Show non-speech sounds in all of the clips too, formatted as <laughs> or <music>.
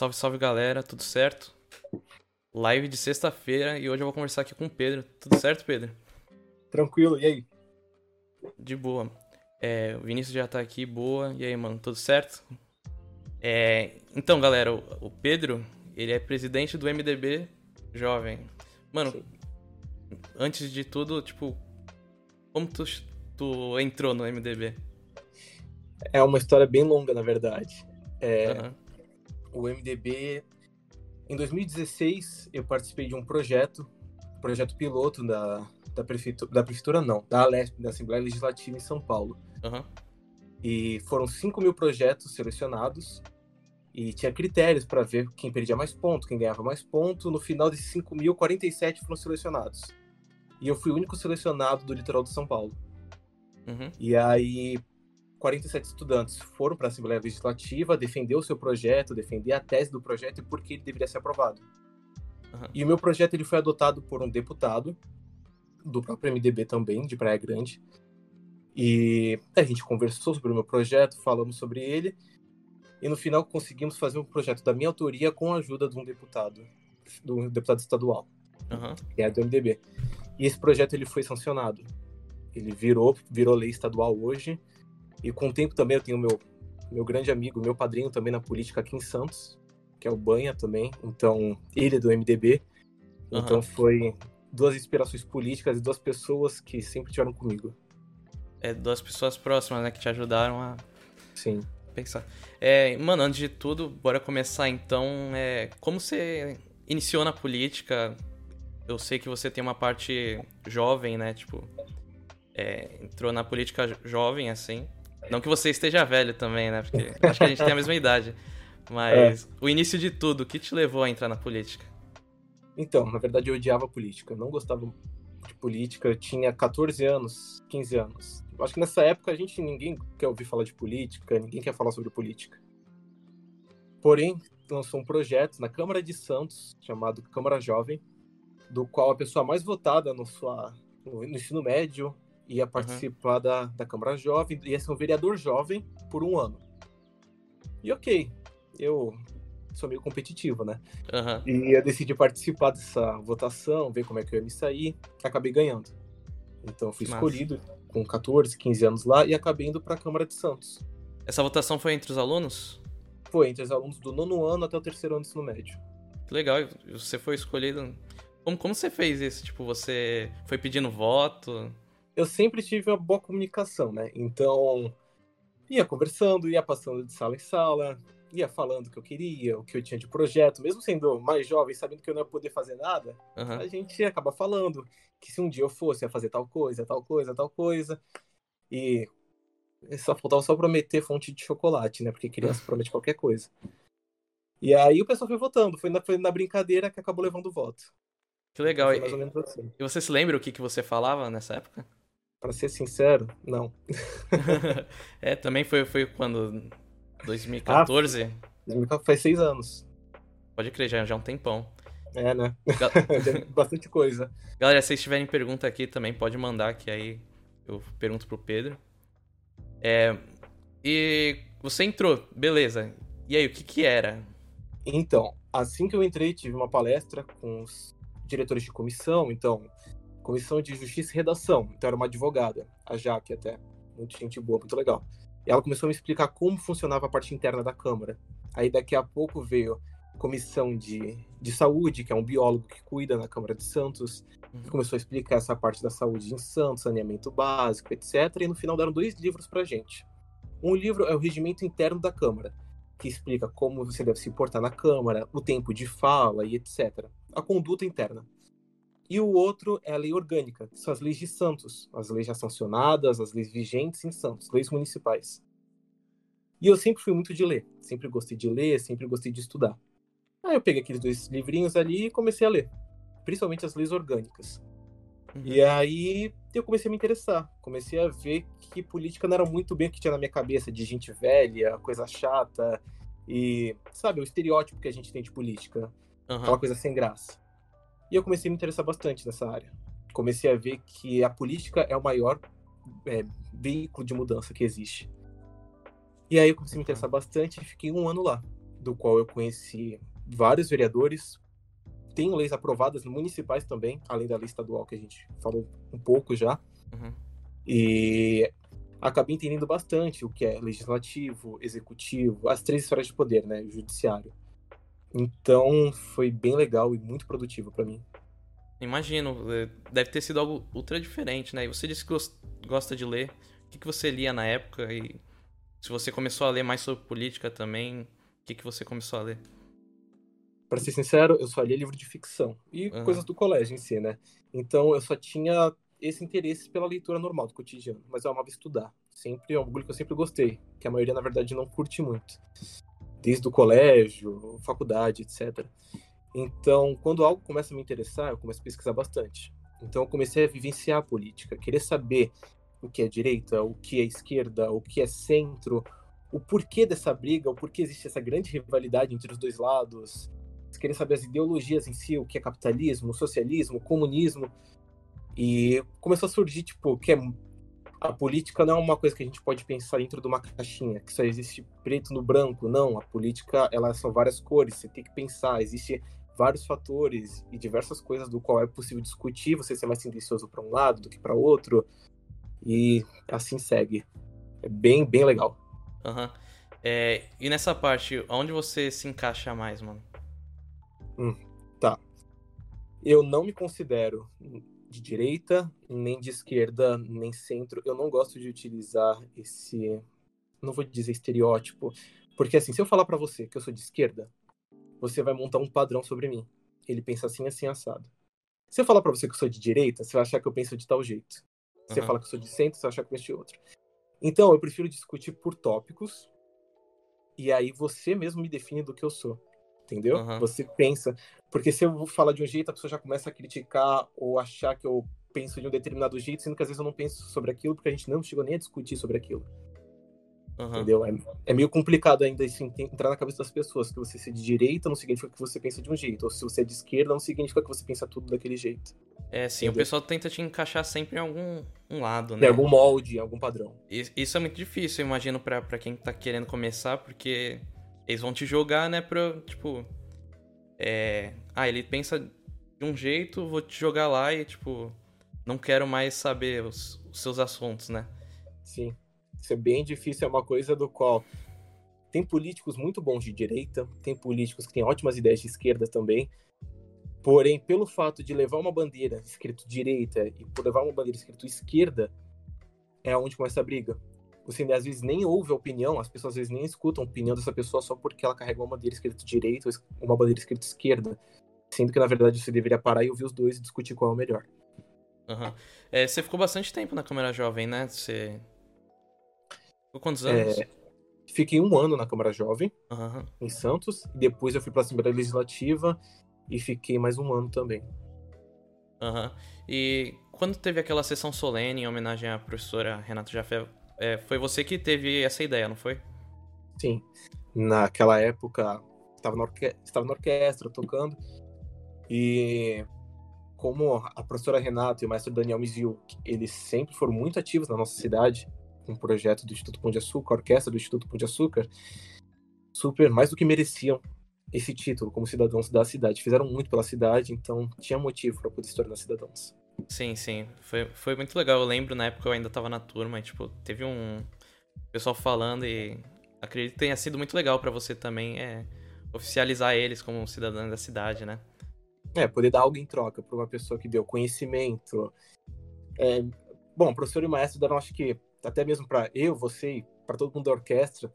Salve, salve galera, tudo certo? Live de sexta-feira e hoje eu vou conversar aqui com o Pedro. Tudo certo, Pedro? Tranquilo, e aí? De boa. É, o Vinícius já tá aqui, boa. E aí, mano, tudo certo? É, então, galera, o, o Pedro, ele é presidente do MDB Jovem. Mano, Sim. antes de tudo, tipo, como tu, tu entrou no MDB? É uma história bem longa, na verdade. É, uhum. O MDB, em 2016, eu participei de um projeto, projeto piloto da, da prefeitura, da prefeitura não, da Alesp, da Assembleia Legislativa em São Paulo. Uhum. E foram 5 mil projetos selecionados e tinha critérios para ver quem perdia mais pontos, quem ganhava mais pontos. No final desses 5 mil, 47 foram selecionados. E eu fui o único selecionado do litoral de São Paulo. Uhum. E aí, 47 estudantes foram para a Assembleia Legislativa defender o seu projeto, defender a tese do projeto e por que ele deveria ser aprovado. Uhum. E o meu projeto ele foi adotado por um deputado do próprio MDB também, de Praia Grande. E a gente conversou sobre o meu projeto, falamos sobre ele, e no final conseguimos fazer um projeto da minha autoria com a ajuda de um deputado, do deputado estadual, uhum. que é do MDB. E esse projeto ele foi sancionado. Ele virou, virou lei estadual hoje, e com o tempo também eu tenho meu meu grande amigo, meu padrinho também na política aqui em Santos, que é o Banha também. Então, ele é do MDB. Uhum. Então foi duas inspirações políticas e duas pessoas que sempre estiveram comigo. É, duas pessoas próximas, né, que te ajudaram a Sim. pensar. É, mano, antes de tudo, bora começar então. É, como você iniciou na política? Eu sei que você tem uma parte jovem, né? Tipo, é, entrou na política jovem, assim. Não que você esteja velho também, né? Porque <laughs> acho que a gente tem a mesma idade. Mas é. o início de tudo, o que te levou a entrar na política? Então, na verdade eu odiava política. Eu não gostava de política. Eu tinha 14 anos, 15 anos. Acho que nessa época a gente ninguém quer ouvir falar de política, ninguém quer falar sobre política. Porém, lançou um projeto na Câmara de Santos chamado Câmara Jovem, do qual a pessoa mais votada no, sua, no ensino médio ia participar uhum. da, da Câmara Jovem, ia ser um vereador jovem por um ano. E ok, eu sou meio competitivo, né? Uhum. E eu decidi participar dessa votação, ver como é que eu ia me sair, acabei ganhando. Então fui escolhido Nossa. com 14, 15 anos lá e acabei indo para a Câmara de Santos. Essa votação foi entre os alunos? Foi, entre os alunos do nono ano até o terceiro ano do ensino médio. Que legal, você foi escolhido. Como, como você fez isso? Tipo, você foi pedindo voto? Eu sempre tive uma boa comunicação, né? Então, ia conversando, ia passando de sala em sala, ia falando o que eu queria, o que eu tinha de projeto, mesmo sendo mais jovem, sabendo que eu não ia poder fazer nada, uhum. a gente acaba falando que se um dia eu fosse, ia fazer tal coisa, tal coisa, tal coisa. E só faltava só prometer fonte de chocolate, né? Porque criança <laughs> promete qualquer coisa. E aí o pessoal foi votando, foi na, foi na brincadeira que acabou levando o voto. Que legal. E, assim. e você se lembra o que, que você falava nessa época? Para ser sincero, não. <laughs> é, também foi, foi quando? 2014? Ah, 2014 faz seis anos. Pode crer, já, já é um tempão. É, né? <laughs> Bastante coisa. Galera, se vocês tiverem pergunta aqui também, pode mandar, que aí eu pergunto pro Pedro. É, e você entrou, beleza. E aí, o que que era? Então, assim que eu entrei, tive uma palestra com os diretores de comissão, então Comissão de Justiça e Redação. Então era uma advogada, a Jaque até. Muito gente boa, muito legal. E ela começou a me explicar como funcionava a parte interna da Câmara. Aí daqui a pouco veio comissão de, de saúde, que é um biólogo que cuida na Câmara de Santos, uhum. que começou a explicar essa parte da saúde em Santos, saneamento básico, etc. E no final deram dois livros pra gente. Um livro é o Regimento Interno da Câmara, que explica como você deve se portar na Câmara, o tempo de fala e etc. A conduta interna. E o outro é a lei orgânica, que são as leis de Santos, as leis já sancionadas, as leis vigentes em Santos, leis municipais. E eu sempre fui muito de ler, sempre gostei de ler, sempre gostei de estudar. Aí eu peguei aqueles dois livrinhos ali e comecei a ler, principalmente as leis orgânicas. Uhum. E aí eu comecei a me interessar, comecei a ver que política não era muito bem o que tinha na minha cabeça de gente velha, coisa chata e, sabe, o estereótipo que a gente tem de política, uhum. aquela coisa sem graça. E eu comecei a me interessar bastante nessa área. Comecei a ver que a política é o maior é, veículo de mudança que existe. E aí eu comecei a me interessar bastante e fiquei um ano lá. do qual eu conheci vários vereadores. Tenho leis aprovadas municipais também, além da lei estadual que a gente falou um pouco já. Uhum. E acabei entendendo bastante o que é legislativo, executivo, as três esferas de poder, né, o judiciário. Então, foi bem legal e muito produtivo para mim. Imagino, é, deve ter sido algo ultra diferente, né? E você disse que gosta de ler. O que, você lia na época? E se você começou a ler mais sobre política também, o que, você começou a ler? Para ser sincero, eu só lia livro de ficção e uhum. coisas do colégio em si, né? Então eu só tinha esse interesse pela leitura normal do cotidiano, mas eu amava estudar. Sempre é um bagulho que eu sempre gostei, que a maioria na verdade não curte muito. Desde o colégio, faculdade, etc. Então, quando algo começa a me interessar, eu começo a pesquisar bastante. Então, eu comecei a vivenciar a política, querer saber o que é direita, o que é esquerda, o que é centro, o porquê dessa briga, o porquê existe essa grande rivalidade entre os dois lados, querer saber as ideologias em si, o que é capitalismo, socialismo, comunismo. E começou a surgir, tipo, que é, a política não é uma coisa que a gente pode pensar dentro de uma caixinha, que só existe preto no branco. Não, a política, ela são várias cores, você tem que pensar, existe vários fatores e diversas coisas do qual é possível discutir, você ser mais tendencioso para um lado do que para outro. E assim segue. É bem, bem legal. Aham. Uhum. É, e nessa parte, onde você se encaixa mais, mano? Hum, tá. Eu não me considero de direita, nem de esquerda, nem centro. Eu não gosto de utilizar esse. Não vou dizer estereótipo. Porque, assim, se eu falar para você que eu sou de esquerda, você vai montar um padrão sobre mim. Ele pensa assim, assim, assado. Se eu falar para você que eu sou de direita, você vai achar que eu penso de tal jeito. Se uhum. eu falar que eu sou de centro, você vai achar que eu penso de outro. Então, eu prefiro discutir por tópicos. E aí você mesmo me define do que eu sou. Entendeu? Uhum. Você pensa. Porque se eu vou falar de um jeito, a pessoa já começa a criticar ou achar que eu penso de um determinado jeito, sendo que às vezes eu não penso sobre aquilo, porque a gente não chegou nem a discutir sobre aquilo. Uhum. Entendeu? É, é, meio complicado ainda isso entrar na cabeça das pessoas. Que você ser de direita não significa que você pensa de um jeito. Ou se você é de esquerda, não significa que você pensa tudo daquele jeito. É, sim, Entendeu? o pessoal tenta te encaixar sempre em algum um lado, né? Em algum molde, em algum padrão. Isso é muito difícil, eu imagino, pra quem tá querendo começar, porque eles vão te jogar, né, pra, tipo... É... Ah, ele pensa de um jeito, vou te jogar lá e, tipo... Não quero mais saber os, os seus assuntos, né? Sim. Isso é bem difícil, é uma coisa do qual tem políticos muito bons de direita, tem políticos que têm ótimas ideias de esquerda também. Porém, pelo fato de levar uma bandeira escrito direita e por levar uma bandeira escrito esquerda, é onde começa a briga. Você às vezes nem ouve a opinião, as pessoas às vezes nem escutam a opinião dessa pessoa só porque ela carrega uma bandeira escrita direita ou uma bandeira escrita esquerda. Sendo que na verdade você deveria parar e ouvir os dois e discutir qual é o melhor. Uhum. É, você ficou bastante tempo na Câmara Jovem, né? Você Ficou quantos anos? É, fiquei um ano na Câmara Jovem, uhum. em Santos. E depois eu fui para a Assembleia Legislativa e fiquei mais um ano também. Aham. Uhum. E quando teve aquela sessão solene em homenagem à professora Renata Jafé, é, foi você que teve essa ideia, não foi? Sim. Naquela época, estava na, orque... estava na orquestra tocando e como a professora Renata e o maestro Daniel Mizil, eles sempre foram muito ativos na nossa cidade, um projeto do Instituto Pão de Açúcar, a orquestra do Instituto Pão de Açúcar, super, mais do que mereciam esse título como cidadãos da cidade. Fizeram muito pela cidade, então tinha motivo para poder se tornar cidadãos. Sim, sim. Foi, foi muito legal. Eu lembro na época eu ainda estava na turma e, tipo, teve um pessoal falando e acredito que tenha sido muito legal para você também é, oficializar eles como cidadãos da cidade, né? É, poder dar algo em troca para uma pessoa que deu conhecimento. É, bom, professor e maestro deram, acho que, até mesmo para eu, você para todo mundo da orquestra,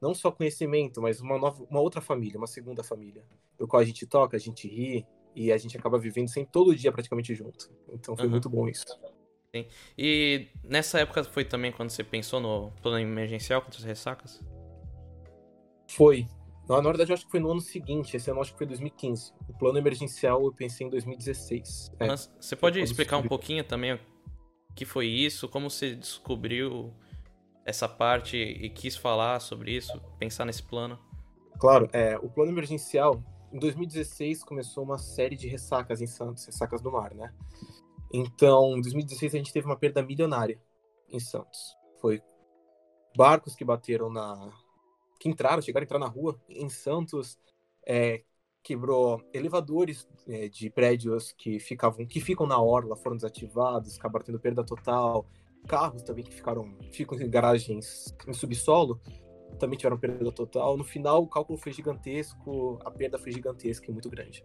não só conhecimento, mas uma, nova, uma outra família, uma segunda família, do qual a gente toca, a gente ri e a gente acaba vivendo sempre todo dia praticamente junto. Então foi uhum. muito bom isso. Sim. E nessa época foi também quando você pensou no plano emergencial contra as ressacas? Foi. Na verdade, eu acho que foi no ano seguinte. Esse ano eu acho que foi 2015. O plano emergencial eu pensei em 2016. É. Mas você pode explicar um pouquinho também que foi isso? Como você descobriu essa parte e quis falar sobre isso, pensar nesse plano? Claro, é, o plano emergencial, em 2016 começou uma série de ressacas em Santos, ressacas do mar, né? Então, em 2016 a gente teve uma perda milionária em Santos. Foi barcos que bateram na, que entraram, chegaram a entrar na rua. Em Santos, é, quebrou elevadores é, de prédios que ficavam que ficam na orla foram desativados, acabaram tendo perda total. Carros também que ficaram ficam em garagens em subsolo também tiveram perda total. No final, o cálculo foi gigantesco, a perda foi gigantesca e muito grande.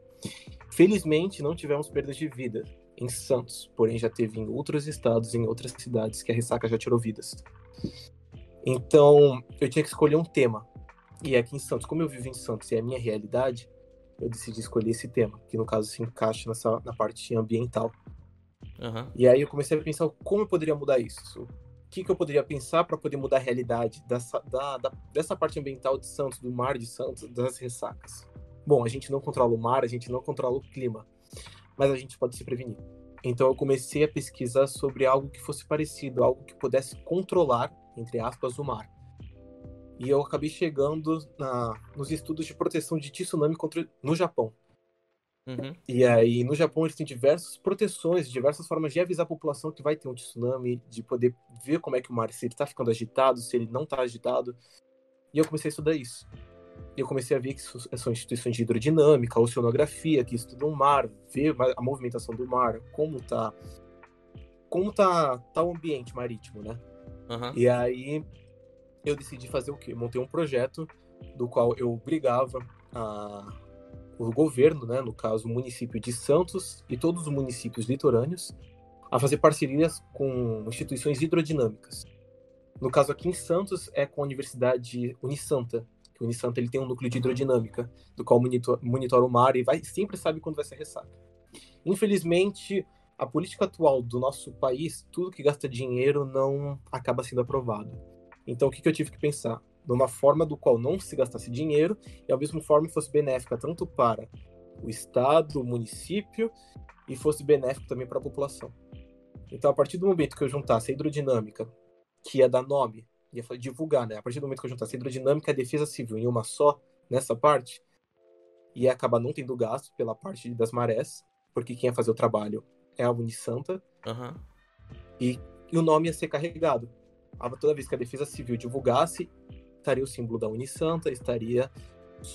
Felizmente, não tivemos perdas de vida em Santos, porém já teve em outros estados, em outras cidades que a ressaca já tirou vidas. Então, eu tinha que escolher um tema. E aqui em Santos, como eu vivo em Santos e é a minha realidade, eu decidi escolher esse tema, que no caso se encaixa nessa, na parte ambiental. Uhum. E aí eu comecei a pensar como eu poderia mudar isso. Que, que eu poderia pensar para poder mudar a realidade dessa, da, da, dessa parte ambiental de Santos, do mar de Santos, das ressacas. Bom, a gente não controla o mar, a gente não controla o clima, mas a gente pode se prevenir. Então eu comecei a pesquisar sobre algo que fosse parecido, algo que pudesse controlar, entre aspas, o mar. E eu acabei chegando na, nos estudos de proteção de tsunami contra, no Japão. Uhum. E aí, no Japão, eles têm diversas proteções, diversas formas de avisar a população que vai ter um tsunami, de poder ver como é que o mar, se ele tá ficando agitado, se ele não tá agitado. E eu comecei a estudar isso. E eu comecei a ver que são instituições de hidrodinâmica, oceanografia, que estudam o mar, ver a movimentação do mar, como tá como tá, tá o ambiente marítimo, né? Uhum. E aí eu decidi fazer o quê? Montei um projeto do qual eu obrigava a, o governo, né, no caso o município de Santos e todos os municípios litorâneos, a fazer parcerias com instituições hidrodinâmicas. No caso aqui em Santos é com a Universidade Unisanta, que o Unisanta ele tem um núcleo de hidrodinâmica, do qual monitor, monitora o mar e vai, sempre sabe quando vai ser ressaca. Infelizmente, a política atual do nosso país, tudo que gasta dinheiro não acaba sendo aprovado. Então, o que, que eu tive que pensar? Numa forma do qual não se gastasse dinheiro e, ao mesmo forma, fosse benéfica tanto para o Estado, o município e fosse benéfico também para a população. Então, a partir do momento que eu juntasse a hidrodinâmica, que ia dar nome, ia divulgar, né? A partir do momento que eu juntasse a hidrodinâmica e a defesa civil em uma só, nessa parte, ia acabar não tendo gasto pela parte das marés, porque quem ia fazer o trabalho é a Unisanta, uhum. e, e o nome ia ser carregado toda vez que a Defesa Civil divulgasse, estaria o símbolo da Unisanta, estaria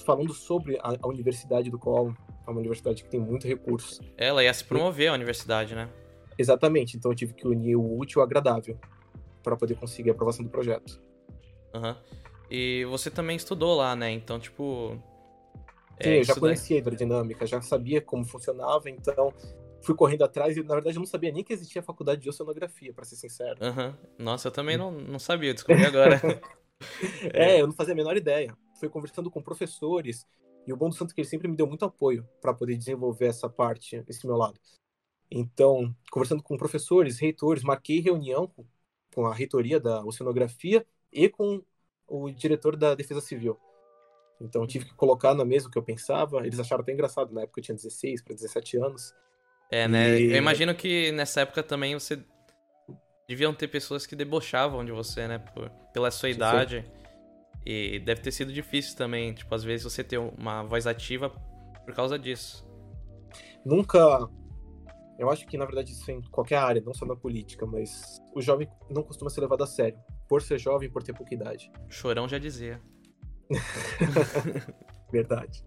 falando sobre a, a universidade do qual é uma universidade que tem muito recurso. Ela ia se promover a universidade, né? Exatamente, então eu tive que unir o útil ao agradável para poder conseguir a aprovação do projeto. Aham. Uhum. E você também estudou lá, né? Então, tipo. Sim, é, eu já conhecia a hidrodinâmica, já sabia como funcionava, então fui correndo atrás e, na verdade, eu não sabia nem que existia a faculdade de oceanografia, para ser sincero. Uhum. Nossa, eu também não, não sabia, descobri agora. <laughs> é, eu não fazia a menor ideia. Fui conversando com professores e o bom do santo é que ele sempre me deu muito apoio para poder desenvolver essa parte, esse meu lado. Então, conversando com professores, reitores, marquei reunião com, com a reitoria da oceanografia e com o diretor da Defesa Civil. Então, tive que colocar na mesa o que eu pensava. Eles acharam até engraçado, na época eu tinha 16 para 17 anos. É, né? E... Eu imagino que nessa época também você. Deviam ter pessoas que debochavam de você, né? Por, pela sua idade. E deve ter sido difícil também, tipo, às vezes você ter uma voz ativa por causa disso. Nunca. Eu acho que, na verdade, isso é em qualquer área, não só na política, mas o jovem não costuma ser levado a sério. Por ser jovem, por ter pouca idade. Chorão já dizia. <laughs> Verdade.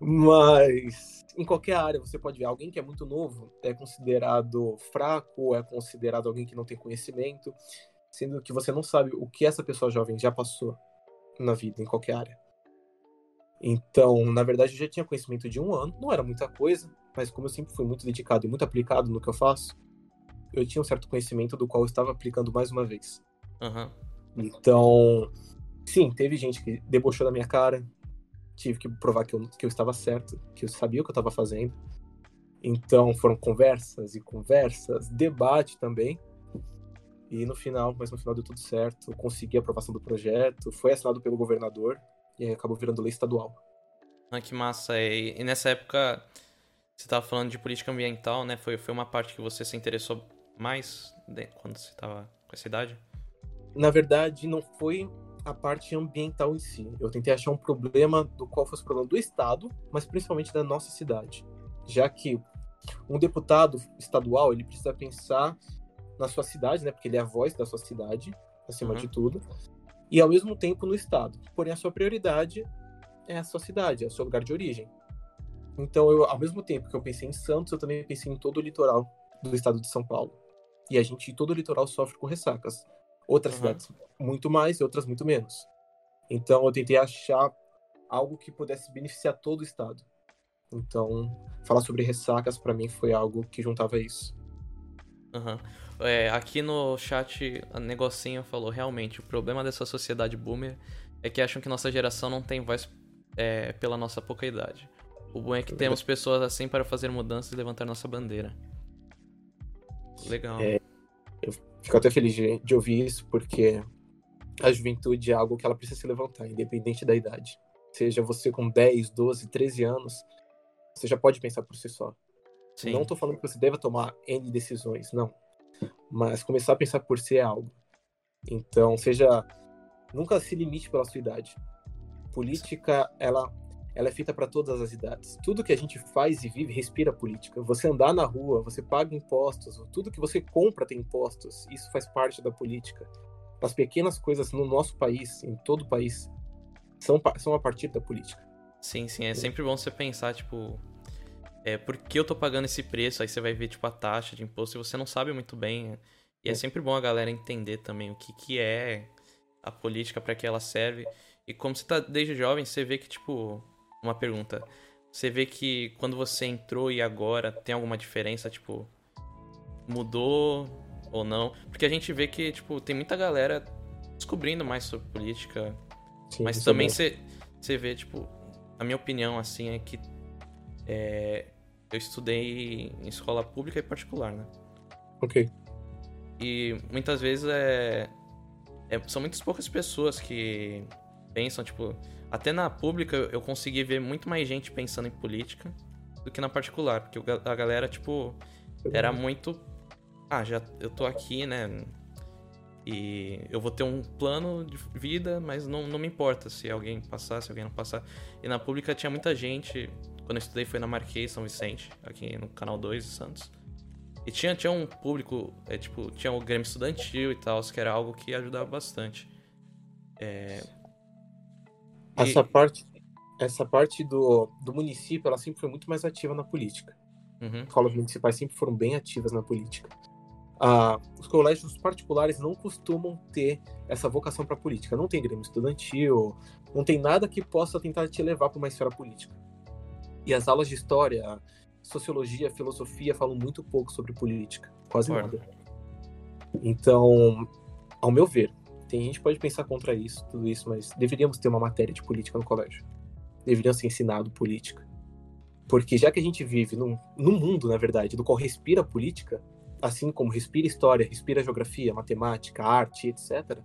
Mas em qualquer área você pode ver alguém que é muito novo é considerado fraco, é considerado alguém que não tem conhecimento, sendo que você não sabe o que essa pessoa jovem já passou na vida, em qualquer área. Então, na verdade, eu já tinha conhecimento de um ano, não era muita coisa, mas como eu sempre fui muito dedicado e muito aplicado no que eu faço, eu tinha um certo conhecimento do qual eu estava aplicando mais uma vez. Uhum. Então, sim, teve gente que debochou da minha cara, tive que provar que eu, que eu estava certo, que eu sabia o que eu estava fazendo. Então foram conversas e conversas, debate também. E no final, mas no final deu tudo certo, consegui a aprovação do projeto, foi assinado pelo governador e acabou virando lei estadual. Ah, que massa. E, nessa época, você estava falando de política ambiental, né? Foi, foi uma parte que você se interessou mais quando você estava com essa idade? Na verdade, não foi a parte ambiental em si. Eu tentei achar um problema do qual fosse o problema do Estado, mas principalmente da nossa cidade. Já que um deputado estadual, ele precisa pensar na sua cidade, né? Porque ele é a voz da sua cidade, acima uhum. de tudo. e ao mesmo tempo no estado. Porém, a sua prioridade é a sua cidade, é o seu lugar de origem. Então, eu, ao mesmo tempo que eu pensei em Santos, eu também pensei em todo o litoral do estado de São Paulo. E a gente, todo o litoral sofre com ressacas. Outras uhum. cidades muito mais e outras muito menos. Então, eu tentei achar algo que pudesse beneficiar todo o estado. Então, falar sobre ressacas para mim foi algo que juntava isso. Uhum. É, aqui no chat, a Negocinho falou: realmente, o problema dessa sociedade boomer é que acham que nossa geração não tem voz é, pela nossa pouca idade. O bom é que temos pessoas assim para fazer mudanças e levantar nossa bandeira. Legal. É, fico até feliz de, de, ouvir isso, porque a juventude é algo que ela precisa se levantar, independente da idade. Seja você com 10, 12, 13 anos, você já pode pensar por si só. Sim. Não estou falando que você deva tomar N decisões, não. Mas começar a pensar por si é algo. Então, seja. Nunca se limite pela sua idade. Política, ela ela é feita para todas as idades. Tudo que a gente faz e vive respira política. Você andar na rua, você paga impostos, tudo que você compra tem impostos. Isso faz parte da política. As pequenas coisas no nosso país, em todo o país, são, são a partir da política. Sim, sim. É sempre bom você pensar, tipo, é, por que eu tô pagando esse preço? Aí você vai ver, tipo, a taxa de imposto e você não sabe muito bem. E é, é sempre bom a galera entender também o que, que é a política, para que ela serve. E como você tá desde jovem, você vê que, tipo, uma pergunta. Você vê que quando você entrou e agora tem alguma diferença, tipo, mudou ou não? Porque a gente vê que, tipo, tem muita galera descobrindo mais sobre política. Sim, mas também você, você vê, tipo, a minha opinião, assim, é que é, eu estudei em escola pública e particular, né? Ok. E muitas vezes é, é são muitas poucas pessoas que pensam, tipo, até na pública eu consegui ver muito mais gente pensando em política do que na particular, porque a galera, tipo, era muito. Ah, já eu tô aqui, né? E eu vou ter um plano de vida, mas não, não me importa se alguém passar, se alguém não passar. E na pública tinha muita gente. Quando eu estudei foi na Marquês, São Vicente, aqui no Canal 2 de Santos. E tinha, tinha um público, é, tipo, tinha o Grêmio Estudantil e tal, que era algo que ajudava bastante. É, essa parte, essa parte do, do município, ela sempre foi muito mais ativa na política. Uhum. Escolas municipais sempre foram bem ativas na política. Ah, os colégios particulares não costumam ter essa vocação para política. Não tem grêmio estudantil, não tem nada que possa tentar te levar para uma esfera política. E as aulas de história, sociologia, filosofia falam muito pouco sobre política, quase nada. Então, ao meu ver, tem gente que pode pensar contra isso, tudo isso, mas deveríamos ter uma matéria de política no colégio. Deveria ser ensinado política. Porque já que a gente vive num, num mundo, na verdade, do qual respira política, assim como respira história, respira geografia, matemática, arte, etc.,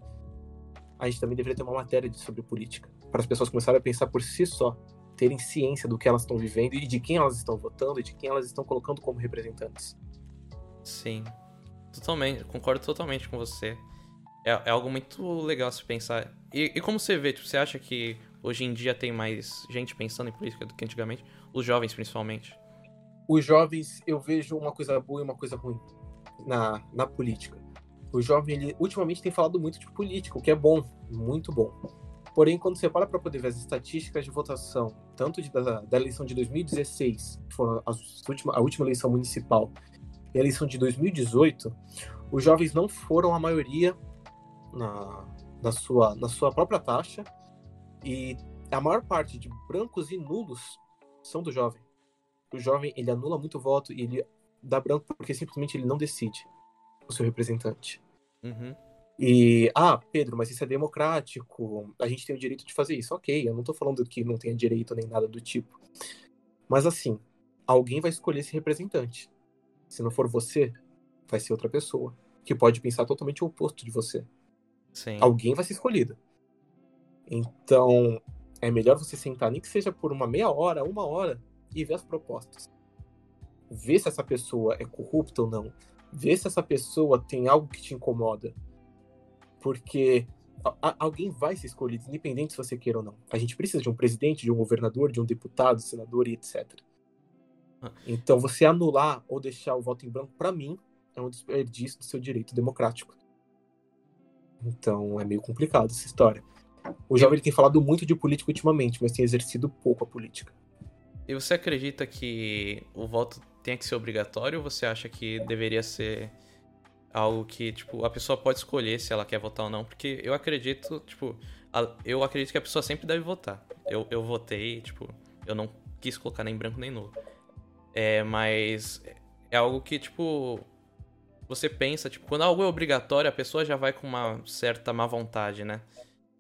a gente também deveria ter uma matéria sobre política. Para as pessoas começarem a pensar por si só, terem ciência do que elas estão vivendo e de quem elas estão votando e de quem elas estão colocando como representantes. Sim, totalmente, concordo totalmente com você. É, é algo muito legal se pensar. E, e, como você vê, tipo, você acha que hoje em dia tem mais gente pensando em política do que antigamente? Os jovens, principalmente. Os jovens, eu vejo uma coisa boa e uma coisa ruim na, na política. O jovem, ele ultimamente tem falado muito de política, o que é bom, muito bom. Porém, quando você para para poder ver as estatísticas de votação, tanto de, da, da, eleição de 2016, que foi a, última, a última eleição municipal, e a eleição de 2018, os jovens não foram a maioria na, na, sua, na sua própria taxa e a maior parte de brancos e nulos são do jovem. O jovem ele anula muito voto e ele dá branco porque simplesmente ele não decide o seu representante. Uhum. E, ah, Pedro, mas isso é democrático, a gente tem o direito de fazer isso. Ok, eu não tô falando que não tenha direito nem nada do tipo. Mas assim, alguém vai escolher esse representante. Se não for você, vai ser outra pessoa, que pode pensar totalmente o oposto de você. Sim. Alguém vai ser escolhido. Então, é melhor você sentar, nem que seja por uma meia hora, uma hora, e ver as propostas. Ver se essa pessoa é corrupta ou não. Ver se essa pessoa tem algo que te incomoda. Porque alguém vai ser escolhido, independente se você queira ou não. A gente precisa de um presidente, de um governador, de um deputado, senador e etc. Ah. Então, você anular ou deixar o voto em branco, para mim, é um desperdício do seu direito democrático. Então é meio complicado essa história. O jovem tem falado muito de política ultimamente, mas tem exercido pouco a política. E você acredita que o voto tenha que ser obrigatório ou você acha que deveria ser algo que, tipo, a pessoa pode escolher se ela quer votar ou não? Porque eu acredito, tipo, eu acredito que a pessoa sempre deve votar. Eu, eu votei, tipo, eu não quis colocar nem branco nem nulo. É, mas é algo que, tipo, você pensa, tipo, quando algo é obrigatório, a pessoa já vai com uma certa má vontade, né?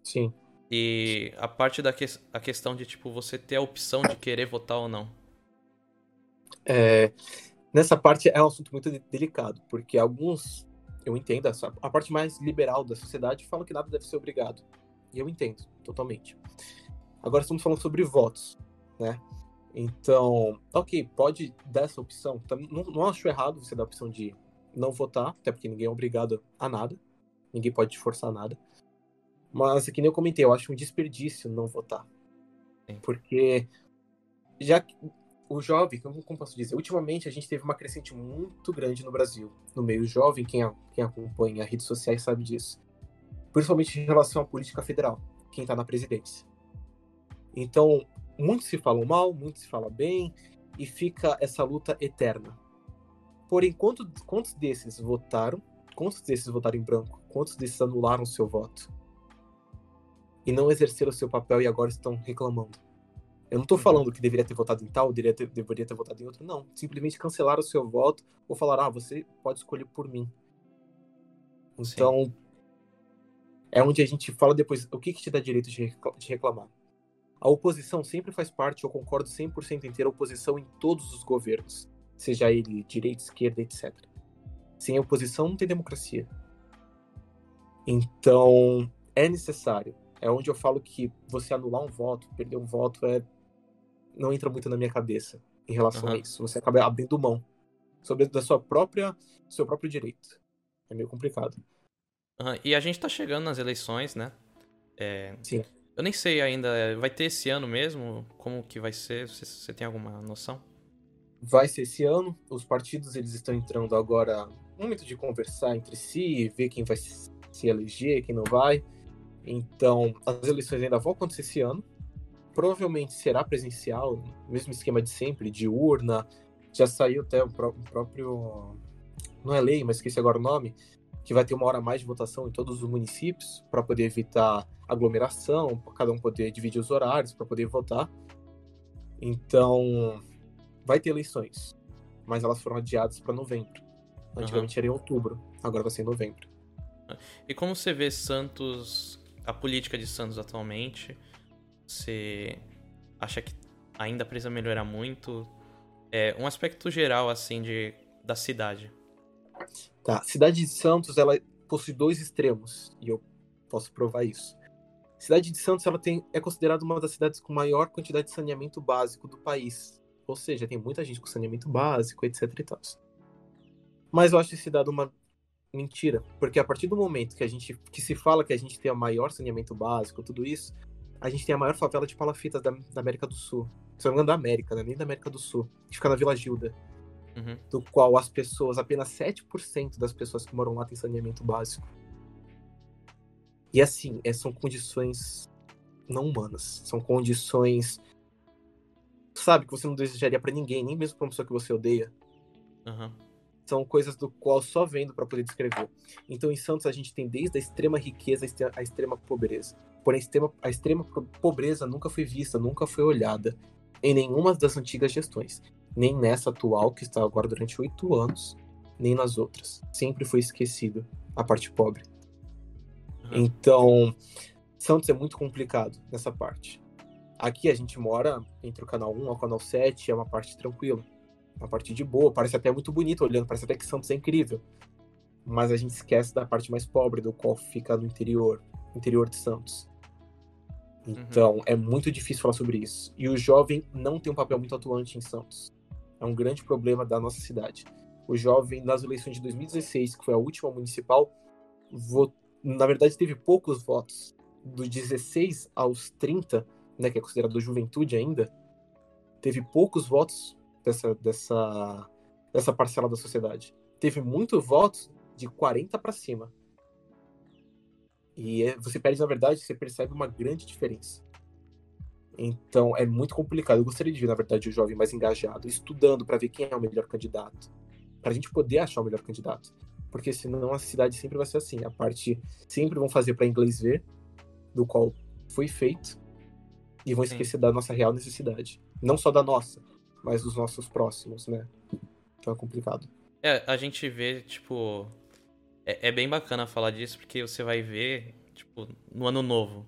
Sim. E a parte da que, a questão de, tipo, você ter a opção de querer votar ou não. É, nessa parte é um assunto muito delicado, porque alguns, eu entendo, a parte mais liberal da sociedade fala que nada deve ser obrigado. E eu entendo, totalmente. Agora estamos falando sobre votos, né? Então, ok, pode dar essa opção. Não, não acho errado você dar a opção de não votar, até porque ninguém é obrigado a nada. Ninguém pode te forçar nada. Mas, que nem eu comentei, eu acho um desperdício não votar. Sim. Porque já o jovem, como, como posso dizer, ultimamente a gente teve uma crescente muito grande no Brasil. No meio jovem, quem, quem acompanha redes sociais sabe disso. Principalmente em relação à política federal, quem está na presidência. Então, muitos se falam mal, muitos se falam bem, e fica essa luta eterna. Porém, quantos, quantos desses votaram? Quantos desses votaram em branco? Quantos desses anularam seu voto? e não exerceram o seu papel e agora estão reclamando. Eu não estou uhum. falando que deveria ter votado em tal, deveria ter, deveria ter votado em outro, não. Simplesmente cancelaram o seu voto ou falaram, ah, você pode escolher por mim. Então, Sim. é onde a gente fala depois, o que, que te dá direito de reclamar? A oposição sempre faz parte, eu concordo 100% em ter oposição em todos os governos, seja ele direita, esquerda, etc. Sem oposição não tem democracia. Então, é necessário é onde eu falo que você anular um voto, perder um voto, é não entra muito na minha cabeça em relação uhum. a isso. Você acaba abrindo mão sobre da sua própria seu próprio direito. É meio complicado. Uhum. E a gente tá chegando nas eleições, né? É... Sim. Eu nem sei ainda, vai ter esse ano mesmo? Como que vai ser? Você, você tem alguma noção? Vai ser esse ano. Os partidos eles estão entrando agora momento de conversar entre si, ver quem vai se eleger, quem não vai. Então, as eleições ainda vão acontecer esse ano. Provavelmente será presencial, mesmo esquema de sempre, de urna. Já saiu até o, próprio. Não é lei, mas esqueci agora o nome. Que vai ter uma hora a mais de votação em todos os municípios para poder evitar aglomeração, para cada um poder dividir os horários para poder votar. Então, vai ter eleições, mas elas foram adiadas para novembro. Antigamente uhum. era em outubro, agora vai ser em novembro. E como você vê Santos a política de Santos atualmente? Você acha que ainda precisa melhorar muito? É, um aspecto geral, assim, de, da cidade. Tá, cidade de Santos, ela possui dois extremos, e eu posso provar isso. Cidade de Santos, ela tem, é considerada uma das cidades com maior quantidade de saneamento básico do país. Ou seja, tem muita gente com saneamento básico, etc e tal. Mas eu acho esse dado uma mentira, porque a partir do momento que a gente que se fala que a gente tem o maior saneamento básico, tudo isso, a gente tem a maior favela de palafitas da, da América do Sul. Se não me engano, da América, né? nem da América do Sul, que fica na Vila Gilda. Uhum. Do qual as pessoas, apenas 7% das pessoas que moram lá têm saneamento básico. E assim, é, são condições não humanas. São condições. Sabe, que você não desejaria para ninguém, nem mesmo pra uma pessoa que você odeia. Uhum são coisas do qual só vendo para poder descrever. Então, em Santos, a gente tem desde a extrema riqueza à extrema pobreza. Porém, a extrema, a extrema pobreza nunca foi vista, nunca foi olhada em nenhuma das antigas gestões. Nem nessa atual, que está agora durante oito anos, nem nas outras. Sempre foi esquecido a parte pobre. Uhum. Então, Santos é muito complicado nessa parte. Aqui a gente mora entre o canal 1 ao canal 7, é uma parte tranquila uma parte de boa, parece até muito bonito olhando, parece até que Santos é incrível. Mas a gente esquece da parte mais pobre, do qual fica no interior, interior de Santos. Então, uhum. é muito difícil falar sobre isso. E o jovem não tem um papel muito atuante em Santos. É um grande problema da nossa cidade. O jovem, nas eleições de 2016, que foi a última municipal, na verdade teve poucos votos. Dos 16 aos 30, né, que é considerado juventude ainda, teve poucos votos dessa, dessa, dessa parcela da sociedade. Teve muitos votos de 40 para cima. E é, você perde, na verdade, você percebe uma grande diferença. Então é muito complicado. Eu gostaria de ver, na verdade, o jovem mais engajado, estudando para ver quem é o melhor candidato. Para a gente poder achar o melhor candidato. Porque senão a cidade sempre vai ser assim. A parte sempre vão fazer para inglês ver, do qual foi feito, e vão esquecer Sim. da nossa real necessidade. Não só da nossa, mas dos nossos próximos, né? Então é complicado. É, a gente vê, tipo. É, é bem bacana falar disso, porque você vai ver, tipo, no ano novo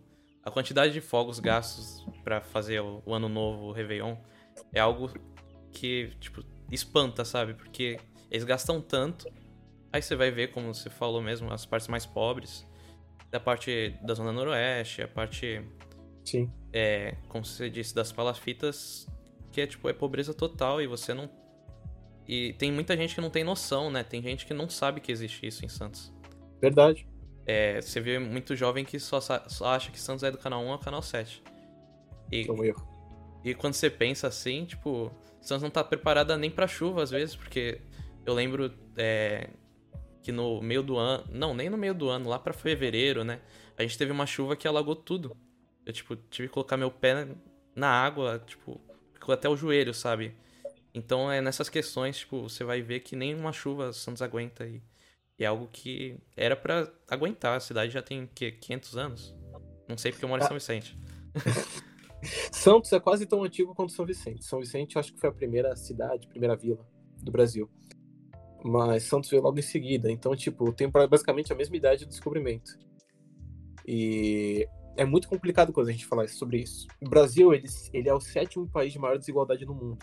a quantidade de fogos gastos para fazer o, o, ano novo, o Réveillon, é algo que, tipo, espanta, sabe? Porque eles gastam tanto. Aí você vai ver, como você falou mesmo, as partes mais pobres. Da parte da Zona Noroeste, a parte. Sim. É, como você disse, das palafitas, que é, tipo, é pobreza total e você não. E tem muita gente que não tem noção, né? Tem gente que não sabe que existe isso em Santos. Verdade. É, você vê muito jovem que só, só, acha que Santos é do canal 1 ao canal 7. E, é um erro. E quando você pensa assim, tipo, Santos não tá preparada nem pra chuva às vezes, porque eu lembro é, que no meio do ano. Não, nem no meio do ano, lá para fevereiro, né? A gente teve uma chuva que alagou tudo. Eu, tipo, tive que colocar meu pé na água, tipo, ficou até o joelho, sabe? Então é nessas questões, tipo, você vai ver que nem uma chuva Santos aguenta aí. E... É algo que era para aguentar. A cidade já tem que 500 anos. Não sei porque eu moro em São Vicente. <laughs> Santos é quase tão antigo quanto São Vicente. São Vicente acho que foi a primeira cidade, primeira vila do Brasil. Mas Santos veio logo em seguida. Então, tipo, tem basicamente a mesma idade do descobrimento. E é muito complicado quando a gente falar sobre isso. O Brasil, ele, ele é o sétimo país de maior desigualdade no mundo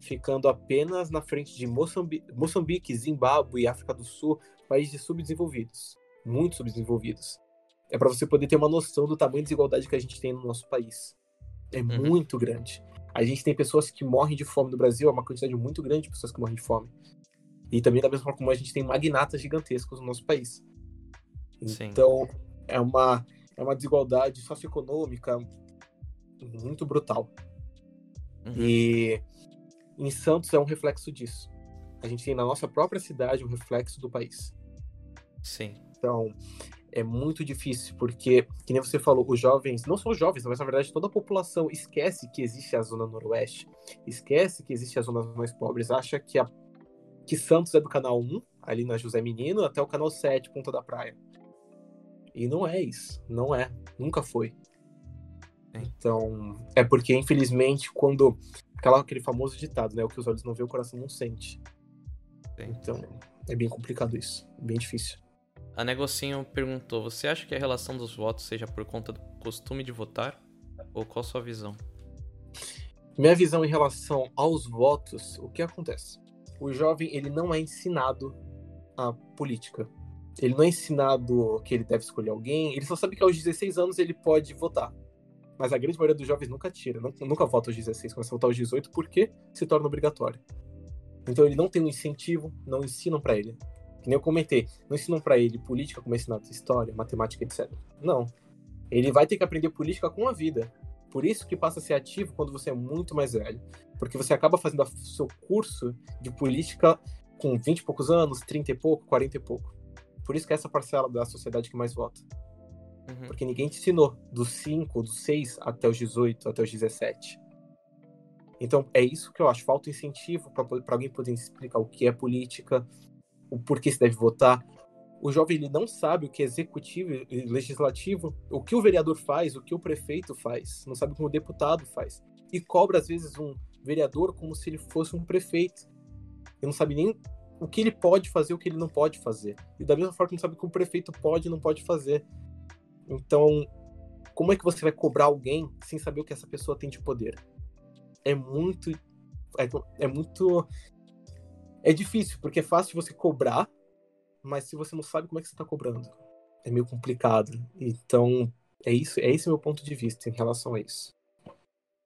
ficando apenas na frente de Moçambique, Moçambique Zimbábue e África do Sul, países subdesenvolvidos, muito subdesenvolvidos. É para você poder ter uma noção do tamanho de desigualdade que a gente tem no nosso país. É uhum. muito grande. A gente tem pessoas que morrem de fome no Brasil, é uma quantidade muito grande de pessoas que morrem de fome. E também da mesma forma como a gente tem magnatas gigantescos no nosso país. Então, Sim. é uma, é uma desigualdade socioeconômica muito brutal. Uhum. E em Santos é um reflexo disso. A gente tem na nossa própria cidade um reflexo do país. Sim. Então, é muito difícil, porque, que nem você falou, os jovens, não só os jovens, mas na verdade toda a população esquece que existe a zona noroeste, esquece que existe as zonas mais pobres, acha que, a, que Santos é do canal 1, ali na José Menino, até o canal 7, Ponta da Praia. E não é isso, não é, nunca foi. Então, é porque, infelizmente, quando. Aquela, aquele famoso ditado, né? O que os olhos não vê, o coração não sente. Sim. Então, é bem complicado isso. Bem difícil. A Negocinho perguntou: Você acha que a relação dos votos seja por conta do costume de votar? Ou qual a sua visão? Minha visão em relação aos votos, o que acontece? O jovem, ele não é ensinado a política. Ele não é ensinado que ele deve escolher alguém. Ele só sabe que aos 16 anos ele pode votar. Mas a grande maioria dos jovens nunca tira, nunca vota aos 16, começa a votar aos 18 porque se torna obrigatório. Então ele não tem um incentivo, não ensinam para ele. Que nem eu comentei, não ensinam para ele política como é ensinado história, matemática, etc. Não. Ele vai ter que aprender política com a vida. Por isso que passa a ser ativo quando você é muito mais velho. Porque você acaba fazendo seu curso de política com 20 e poucos anos, 30 e pouco, 40 e pouco. Por isso que é essa parcela da sociedade que mais vota. Uhum. Porque ninguém te ensinou dos 5, dos 6 até os 18, até os 17. Então, é isso que eu acho. Falta incentivo para alguém poder explicar o que é política, o porquê se deve votar. O jovem ele não sabe o que é executivo e legislativo, o que o vereador faz, o que o prefeito faz, não sabe como o deputado faz. E cobra, às vezes, um vereador como se ele fosse um prefeito. Ele não sabe nem o que ele pode fazer, o que ele não pode fazer. E da mesma forma, não sabe o que o prefeito pode e não pode fazer. Então, como é que você vai cobrar alguém sem saber o que essa pessoa tem de poder? É muito. É, é muito. É difícil, porque é fácil você cobrar, mas se você não sabe como é que você está cobrando, é meio complicado. Então, é isso, é esse meu ponto de vista em relação a isso.